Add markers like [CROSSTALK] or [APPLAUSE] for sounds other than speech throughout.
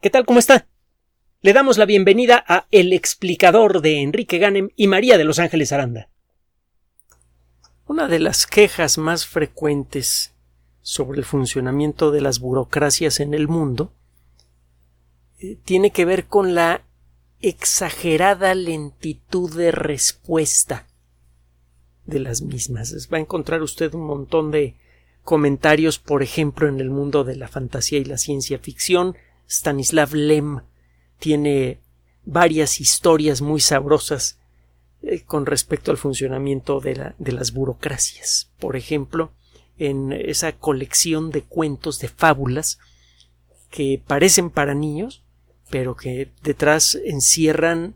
¿Qué tal? ¿Cómo está? Le damos la bienvenida a El explicador de Enrique Ganem y María de Los Ángeles Aranda. Una de las quejas más frecuentes sobre el funcionamiento de las burocracias en el mundo eh, tiene que ver con la exagerada lentitud de respuesta de las mismas. Va a encontrar usted un montón de comentarios, por ejemplo, en el mundo de la fantasía y la ciencia ficción, Stanislav Lem tiene varias historias muy sabrosas eh, con respecto al funcionamiento de, las burocracias. Por ejemplo, en esa colección de cuentos, de fábulas, que parecen para niños, pero que detrás encierran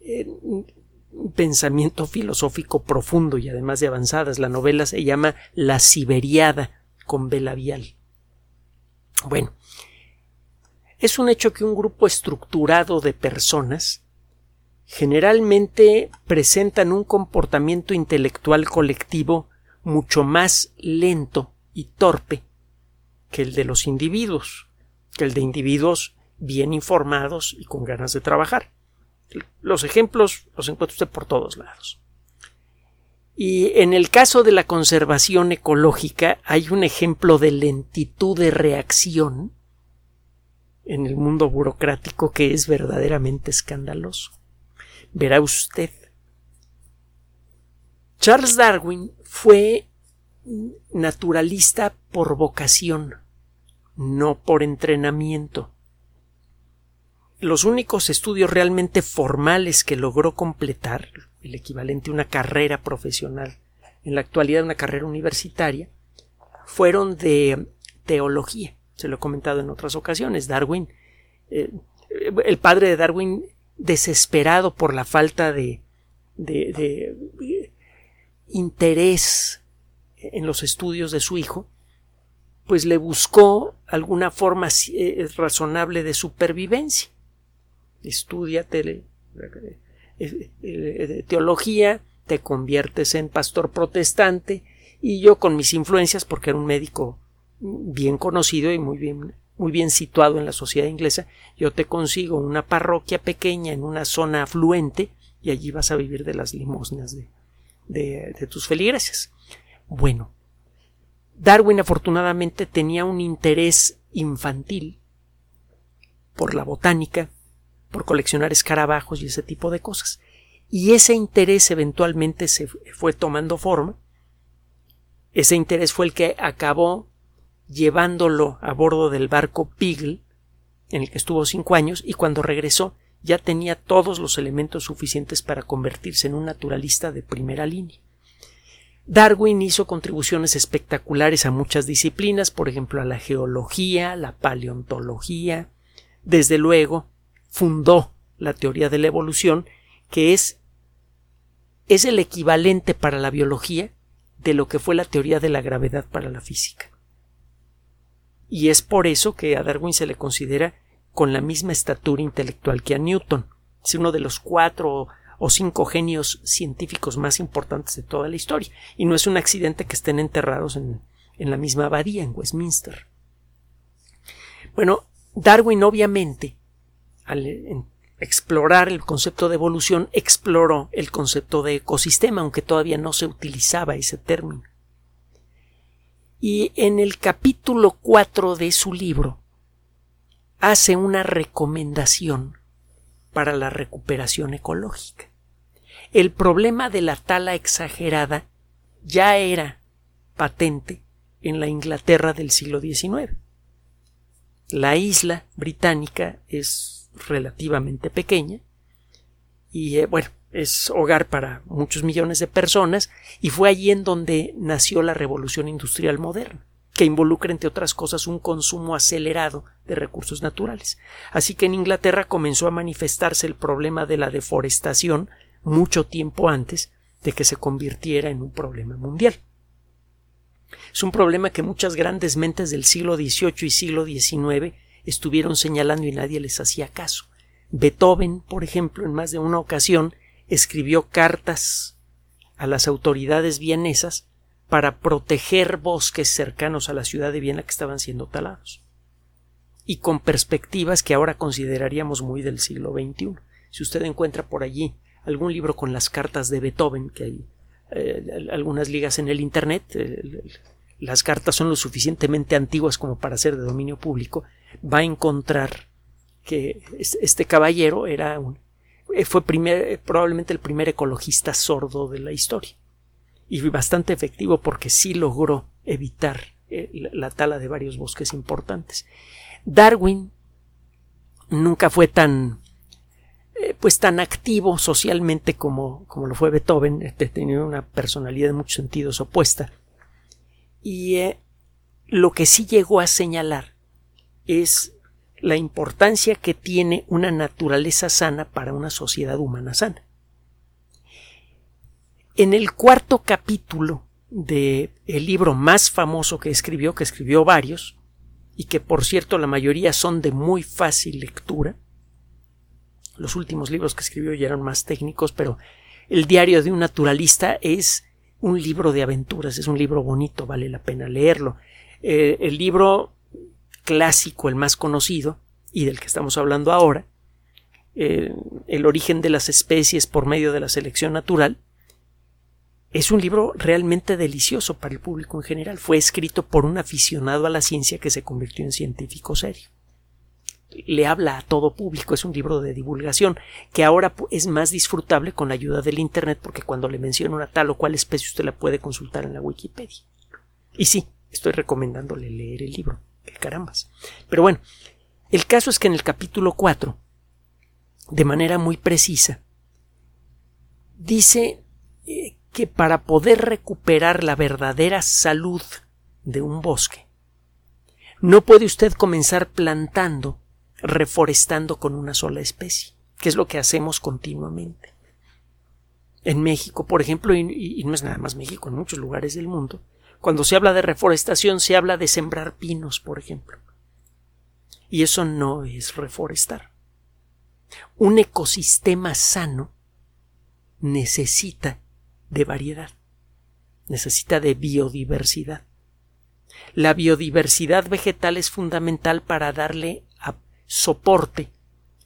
eh, un pensamiento filosófico profundo y además de avanzadas. La novela se llama La Siberiada con Belavial. Bueno, es un hecho que un grupo estructurado de personas generalmente presentan un comportamiento intelectual colectivo mucho más lento y torpe que el de los individuos, que el de individuos bien informados y con ganas de trabajar. Los ejemplos los encuentra usted por todos lados. Y en el caso de la conservación ecológica hay un ejemplo de lentitud de reacción en el mundo burocrático que es verdaderamente escandaloso. Verá usted. Charles Darwin fue naturalista por vocación, no por entrenamiento. Los únicos estudios realmente formales que logró completar, el equivalente a una carrera profesional, en la actualidad una carrera universitaria, fueron de teología se lo he comentado en otras ocasiones. Darwin, eh, el padre de Darwin, desesperado por la falta de, de, interés en los estudios de su hijo, pues le buscó alguna forma eh, razonable de supervivencia. Estudia eh, teología, te conviertes en pastor protestante y yo con mis influencias, porque era un médico bien conocido y muy bien, muy bien situado en la sociedad inglesa, yo te consigo una parroquia pequeña en una zona afluente y allí vas a vivir de las limosnas de, de, de tus feligreses. Bueno, Darwin afortunadamente tenía un interés infantil por la botánica, por coleccionar escarabajos y ese tipo de cosas. Y ese interés eventualmente se fue tomando forma. Ese interés fue el que acabó llevándolo a bordo del barco Beagle, en el que estuvo cinco años, y cuando regresó ya tenía todos los elementos suficientes para convertirse en un naturalista de primera línea. Darwin hizo contribuciones espectaculares a muchas disciplinas, por ejemplo a la geología, la paleontología. Desde luego, fundó la teoría de la evolución, que es, es el equivalente para la biología de lo que fue la teoría de la gravedad para la física y es por eso que a Darwin se le considera con la misma estatura intelectual que a Newton. Es uno de los cuatro o cinco genios científicos más importantes de toda la historia. Y no es un accidente que estén enterrados en, la misma abadía, en Westminster. Bueno, Darwin obviamente, al explorar el concepto de evolución, exploró el concepto de ecosistema, aunque todavía no se utilizaba ese término y en el capítulo 4 de su libro hace una recomendación para la recuperación ecológica. El problema de la tala exagerada ya era patente en la Inglaterra del siglo XIX. La isla británica es relativamente pequeña y eh, bueno, es hogar para muchos millones de personas y fue allí en donde nació la revolución industrial moderna que involucra entre otras cosas un consumo acelerado de recursos naturales. Así que en Inglaterra comenzó a manifestarse el problema de la deforestación mucho tiempo antes de que se convirtiera en un problema mundial. Es un problema que muchas grandes mentes del siglo XVIII y siglo XIX estuvieron señalando y nadie les hacía caso. Beethoven, por ejemplo, en más de una ocasión escribió cartas a las autoridades vienesas para proteger bosques cercanos a la ciudad de Viena que estaban siendo talados. y con perspectivas que ahora consideraríamos muy del siglo XXI. Si usted encuentra por allí algún libro con las cartas de Beethoven, que hay eh, algunas ligas en el Internet, eh, las cartas son lo suficientemente antiguas como para ser de dominio público, va a encontrar que este caballero era un, eh, fue probablemente el primer ecologista sordo de la historia y bastante efectivo porque sí logró evitar la tala de varios bosques importantes. Darwin nunca fue tan eh, pues tan activo socialmente como, como lo fue Beethoven, este, tenía una personalidad en muchos sentidos opuesta. Y eh, lo que sí llegó a señalar es la importancia que tiene una naturaleza sana para una sociedad humana sana. En el cuarto capítulo de el libro más famoso que escribió, que escribió varios, y que por cierto la mayoría son de muy fácil lectura, los últimos libros que escribió ya eran más técnicos, pero el diario de un naturalista es un libro de aventuras, es un libro bonito, vale la pena leerlo. Eh, el libro clásico, el más conocido, y del que estamos hablando ahora, eh, El origen de las especies por medio de la selección natural, es un libro realmente delicioso para el público en general. Fue escrito por un aficionado a la ciencia que se convirtió en científico serio le habla a todo público, es un libro de divulgación que ahora es más disfrutable con la ayuda del Internet porque cuando le menciona una tal o cual especie usted la puede consultar en la Wikipedia. Y sí, estoy recomendándole leer el libro, carambas. Pero bueno, el caso es que en el capítulo 4, de manera muy precisa, dice eh, que para poder recuperar la verdadera salud de un bosque, no puede usted comenzar plantando reforestando con una sola especie, que es lo que hacemos continuamente. En México, por ejemplo, y, no es nada más México, en muchos lugares del mundo, cuando se habla de reforestación se habla de sembrar pinos, por ejemplo. Y eso no es reforestar. Un ecosistema sano necesita de variedad, necesita de biodiversidad. La biodiversidad vegetal es fundamental para darle soporte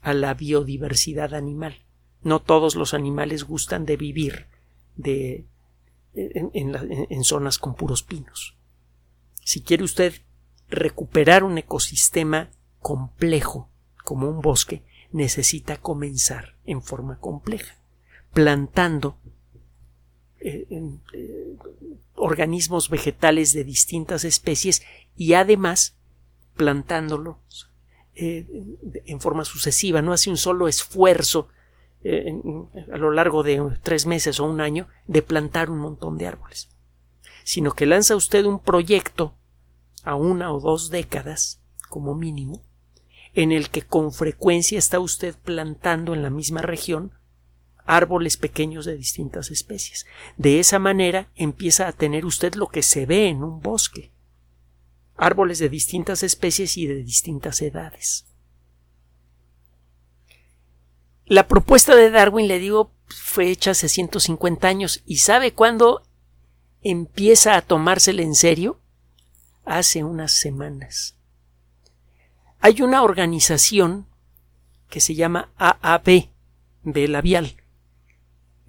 a la biodiversidad animal. No todos los animales gustan de vivir de, en, zonas con puros pinos. Si quiere usted recuperar un ecosistema complejo como un bosque, necesita comenzar en forma compleja, plantando eh, eh, organismos vegetales de distintas especies y además plantándolos eh, en forma sucesiva, no hace un solo esfuerzo eh, a lo largo de tres meses o un año de plantar un montón de árboles, sino que lanza usted un proyecto a una o dos décadas, como mínimo, en el que con frecuencia está usted plantando en la misma región árboles pequeños de distintas especies. De esa manera empieza a tener usted lo que se ve en un bosque, árboles de distintas especies y de distintas edades. La propuesta de Darwin, le digo, fue hecha hace 150 años y ¿sabe cuándo empieza a tomársela en serio? Hace unas semanas. Hay una organización que se llama AAB, B labial.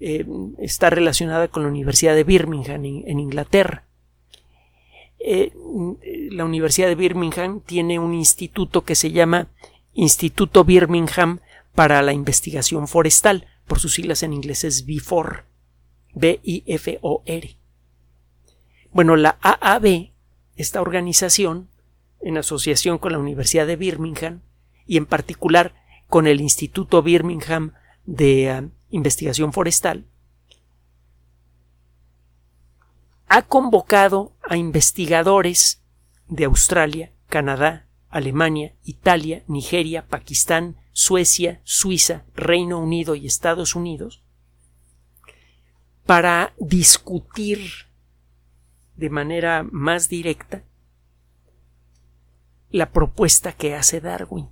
Eh, está relacionada con la Universidad de Birmingham en Inglaterra. Eh, la Universidad de Birmingham tiene un instituto que se llama Instituto Birmingham para la Investigación Forestal, por sus siglas en inglés es BIFOR, B-I-F-O-R. Bueno, la AAB, esta organización, en asociación con la Universidad de Birmingham y en particular con el Instituto Birmingham de ah, Investigación Forestal, ha convocado a investigadores de Australia, Canadá, Alemania, Italia, Nigeria, Pakistán, Suecia, Suiza, Reino Unido y Estados Unidos para discutir de manera más directa la propuesta que hace Darwin.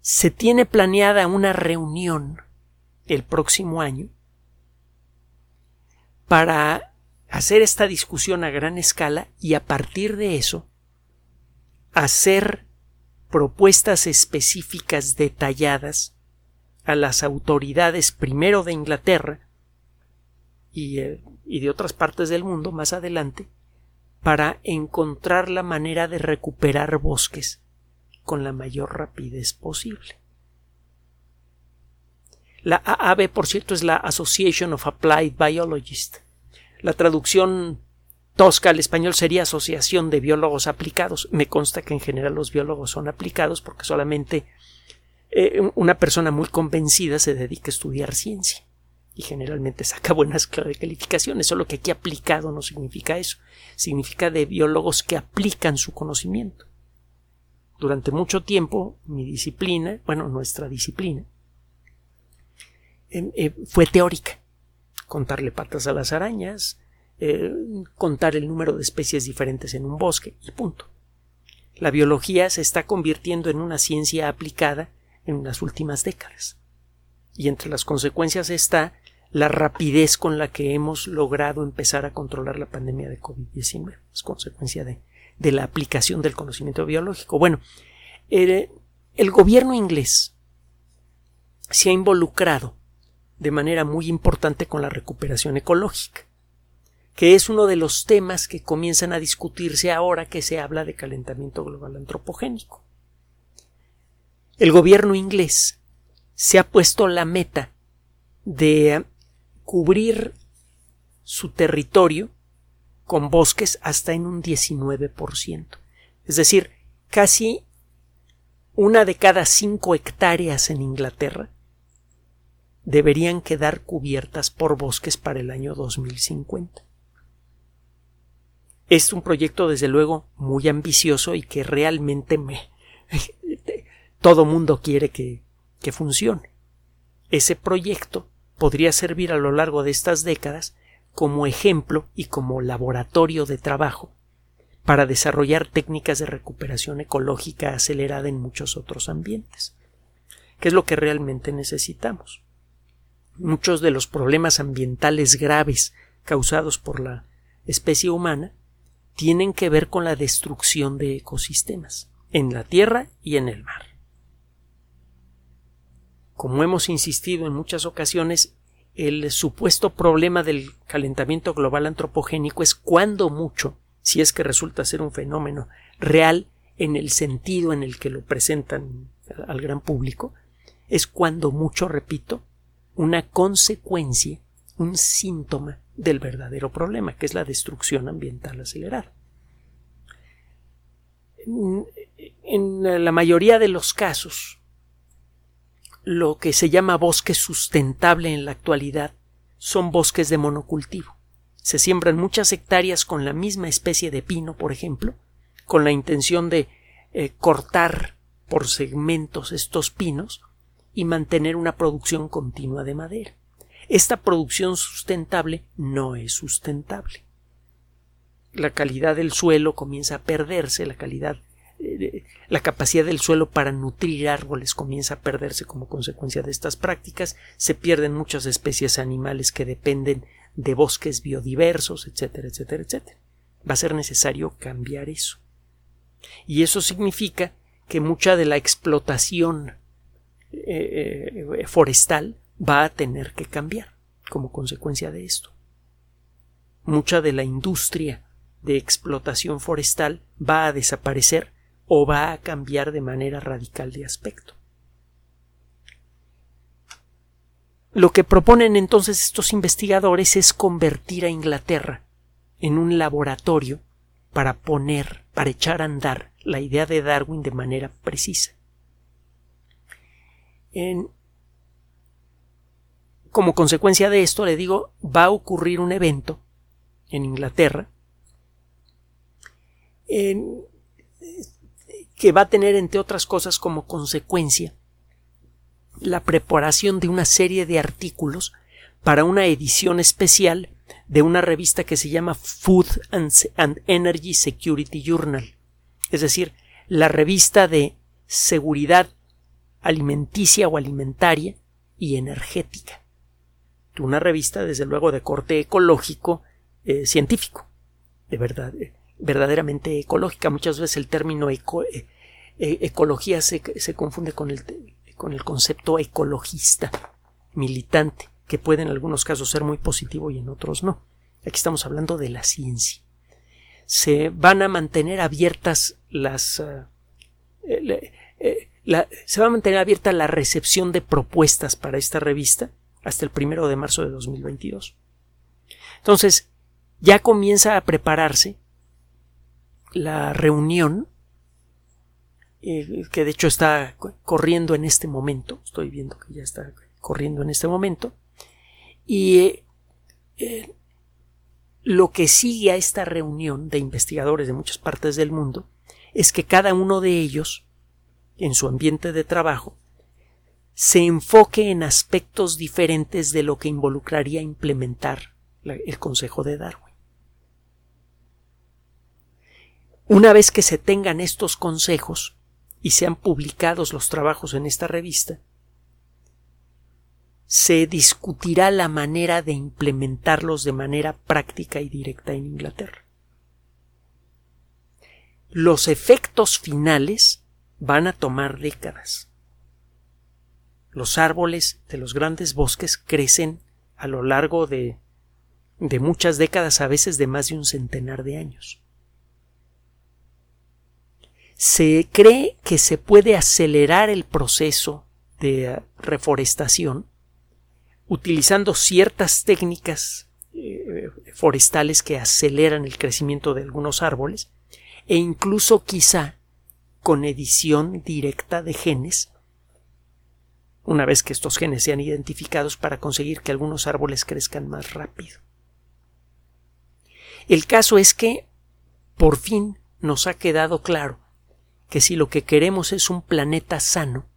Se tiene planeada una reunión el próximo año para hacer esta discusión a gran escala y a partir de eso hacer propuestas específicas detalladas a las autoridades primero de Inglaterra y, eh, y, de otras partes del mundo más adelante para encontrar la manera de recuperar bosques con la mayor rapidez posible. La AAB, por cierto, es la Association of Applied Biologists. La traducción tosca al español sería Asociación de Biólogos Aplicados. Me consta que en general los biólogos son aplicados porque solamente eh, una persona muy convencida se dedica a estudiar ciencia y generalmente saca [LAUGHS] buenas calificaciones, solo que aquí aplicado no significa eso, significa de biólogos que aplican su conocimiento. Durante mucho tiempo mi disciplina, bueno, nuestra disciplina, eh, fue teórica. Contarle patas a las arañas, eh, contar el número de especies diferentes en un bosque y punto. La biología se está convirtiendo en una ciencia aplicada en las últimas décadas. Y entre las consecuencias está la rapidez con la que hemos logrado empezar a controlar la pandemia de COVID-19. Es consecuencia de, la aplicación del conocimiento biológico. Bueno, el gobierno inglés se ha involucrado de manera muy importante con la recuperación ecológica, que es uno de los temas que comienzan a discutirse ahora que se habla de calentamiento global antropogénico. El gobierno inglés se ha puesto la meta de cubrir su territorio con bosques hasta en un 19%. Es decir, casi una de cada cinco hectáreas en Inglaterra deberían quedar cubiertas por bosques para el año 2050. Es un proyecto desde luego muy ambicioso y que realmente me [LAUGHS] todo mundo quiere que, que funcione. Ese proyecto podría servir a lo largo de estas décadas como ejemplo y como laboratorio de trabajo para desarrollar técnicas de recuperación ecológica acelerada en muchos otros ambientes, que es lo que realmente necesitamos muchos de los problemas ambientales graves causados por la especie humana tienen que ver con la destrucción de ecosistemas en la tierra y en el mar. Como hemos insistido en muchas ocasiones, el supuesto problema del calentamiento global antropogénico es cuando mucho, si es que resulta ser un fenómeno real en el sentido en el que lo presentan al gran público, es cuando mucho, repito, una consecuencia, un síntoma del verdadero problema, que es la destrucción ambiental acelerada. En la mayoría de los casos, lo que se llama bosque sustentable en la actualidad son bosques de monocultivo. Se siembran muchas hectáreas con la misma especie de pino, por ejemplo, con la intención de eh, cortar por segmentos estos pinos y mantener una producción continua de madera. Esta producción sustentable no es sustentable. La calidad del suelo comienza a perderse, la calidad eh, la capacidad del suelo para nutrir árboles comienza a perderse como consecuencia de estas prácticas, se pierden muchas especies animales que dependen de bosques biodiversos, etcétera, etcétera, etcétera. Va a ser necesario cambiar eso. Y eso significa que mucha de la explotación eh, eh, forestal va a tener que cambiar como consecuencia de esto. Mucha de la industria de explotación forestal va a desaparecer o va a cambiar de manera radical de aspecto. Lo que proponen entonces estos investigadores es convertir a Inglaterra en un laboratorio para poner, para echar a andar la idea de Darwin de manera precisa como consecuencia de esto, le digo, va a ocurrir un evento en Inglaterra que va a tener, entre otras cosas, como consecuencia la preparación de una serie de artículos para una edición especial de una revista que se llama Food and Energy Security Journal, es decir, la revista de seguridad alimenticia o alimentaria y energética. Una revista, desde luego, de corte ecológico eh, científico. De verdad, eh, verdaderamente ecológica. Muchas veces el término eh, eh, ecología se, se confunde con el, con el concepto ecologista, militante, que puede en algunos casos ser muy positivo y en otros no. Aquí estamos hablando de la ciencia. Se van a mantener abiertas las. Se va a mantener abierta la recepción de propuestas para esta revista hasta el primero de marzo de 2022. Entonces, ya comienza a prepararse la reunión, eh, que de hecho está corriendo en este momento, estoy viendo que ya está corriendo en este momento, y eh, eh, lo que sigue a esta reunión de investigadores de muchas partes del mundo es que cada uno de ellos, en su ambiente de trabajo, se enfoque en aspectos diferentes de lo que involucraría implementar el Consejo de Darwin. Una vez que se tengan estos consejos y sean publicados los trabajos en esta revista, se discutirá la manera de implementarlos de manera práctica y directa en Inglaterra. Los efectos finales van a tomar décadas. Los árboles de los grandes bosques crecen a lo largo de de muchas décadas, a veces de más de un centenar de años. Se cree que se puede acelerar el proceso de reforestación utilizando ciertas técnicas eh, forestales que aceleran el crecimiento de algunos árboles e incluso quizá con edición directa de genes una vez que estos genes sean identificados para conseguir que algunos árboles crezcan más rápido. El caso es que por fin nos ha quedado claro que si lo que queremos es un planeta sano,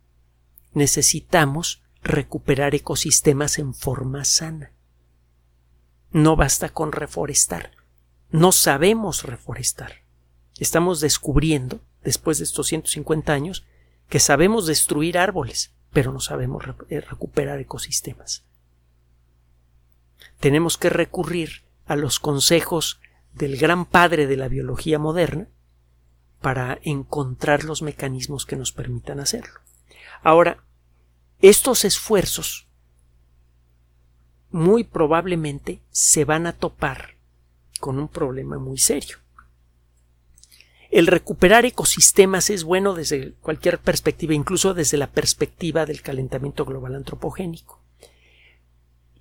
necesitamos recuperar ecosistemas en forma sana. No basta con reforestar. No sabemos reforestar. Estamos descubriendo, después de estos 150 años, que sabemos destruir árboles, pero no sabemos eh, recuperar ecosistemas. Tenemos que recurrir a los consejos del gran padre de la biología moderna para encontrar los mecanismos que nos permitan hacerlo. Ahora, estos esfuerzos muy probablemente se van a topar con un problema muy serio. El recuperar ecosistemas es bueno desde cualquier perspectiva, incluso desde la perspectiva del calentamiento global antropogénico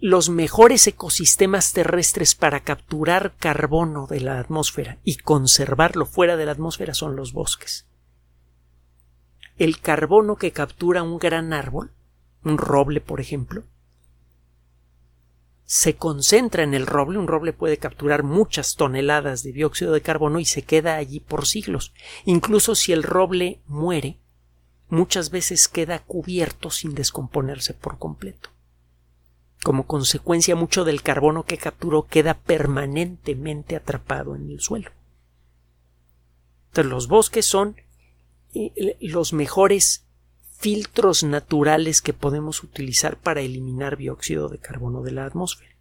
los mejores ecosistemas terrestres para capturar carbono de la atmósfera y conservarlo fuera de la atmósfera son los bosques. El carbono que captura un gran árbol, un roble por ejemplo, se concentra en el roble, un roble puede capturar muchas toneladas de dióxido de carbono y se queda allí por siglos. Incluso si el roble muere, muchas veces queda cubierto sin descomponerse por completo. Como consecuencia, mucho del carbono que capturó queda permanentemente atrapado en el suelo. Entonces, los bosques son eh, los mejores filtros naturales que podemos utilizar para eliminar dióxido de carbono de la atmósfera.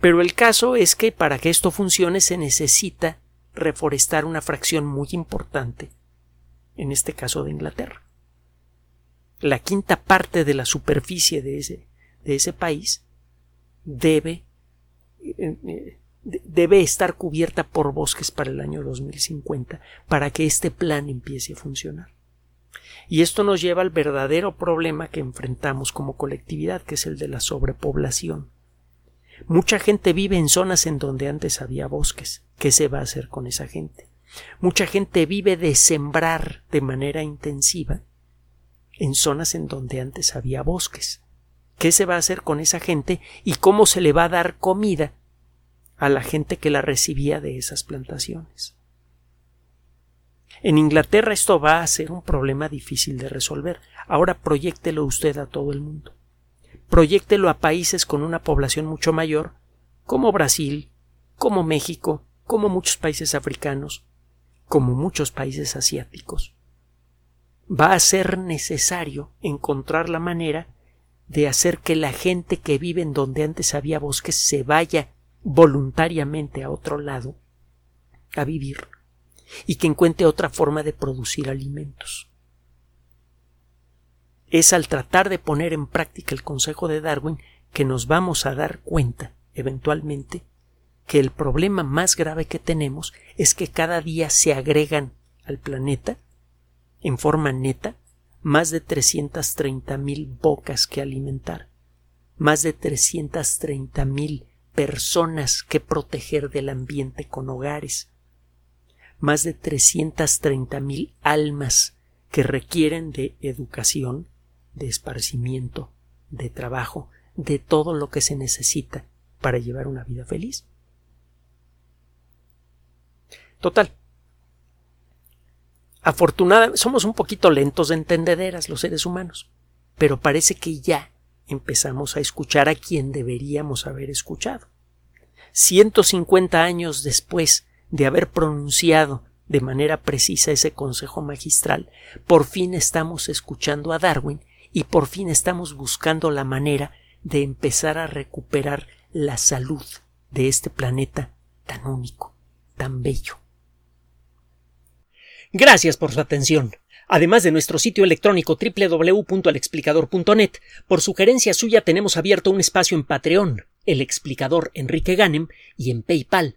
Pero el caso es que para que esto funcione se necesita reforestar una fracción muy importante, en este caso de Inglaterra. La quinta parte de la superficie de ese, de ese país debe, eh, eh, debe estar cubierta por bosques para el año 2050 para que este plan empiece a funcionar. Y esto nos lleva al verdadero problema que enfrentamos como colectividad, que es el de la sobrepoblación. Mucha gente vive en zonas en donde antes había bosques. ¿Qué se va a hacer con esa gente? Mucha gente vive de sembrar de manera intensiva en zonas en donde antes había bosques qué se va a hacer con esa gente y cómo se le va a dar comida a la gente que la recibía de esas plantaciones. En Inglaterra esto va a ser un problema difícil de resolver. Ahora proyéctelo usted a todo el mundo. Proyéctelo a países con una población mucho mayor, como Brasil, como México, como muchos países africanos, como muchos países asiáticos. Va a ser necesario encontrar la manera de hacer que la gente que vive en donde antes había bosques se vaya voluntariamente a otro lado a vivir y que encuentre otra forma de producir alimentos. Es al tratar de poner en práctica el consejo de Darwin que nos vamos a dar cuenta, eventualmente, que el problema más grave que tenemos es que cada día se agregan al planeta, en forma neta, más de 330 mil bocas que alimentar, más de 330 mil personas que proteger del ambiente con hogares, más de 330 mil almas que requieren de educación, de esparcimiento, de trabajo, de todo lo que se necesita para llevar una vida feliz. Total. Afortunadamente, somos un poquito lentos de entendederas los seres humanos, pero parece que ya empezamos a escuchar a quien deberíamos haber escuchado. 150 años después de haber pronunciado de manera precisa ese consejo magistral, por fin estamos escuchando a Darwin y por fin estamos buscando la manera de empezar a recuperar la salud de este planeta tan único, tan bello. Gracias por su atención. Además de nuestro sitio electrónico www.alexplicador.net, por sugerencia suya tenemos abierto un espacio en Patreon, el explicador Enrique Ganem, y en PayPal,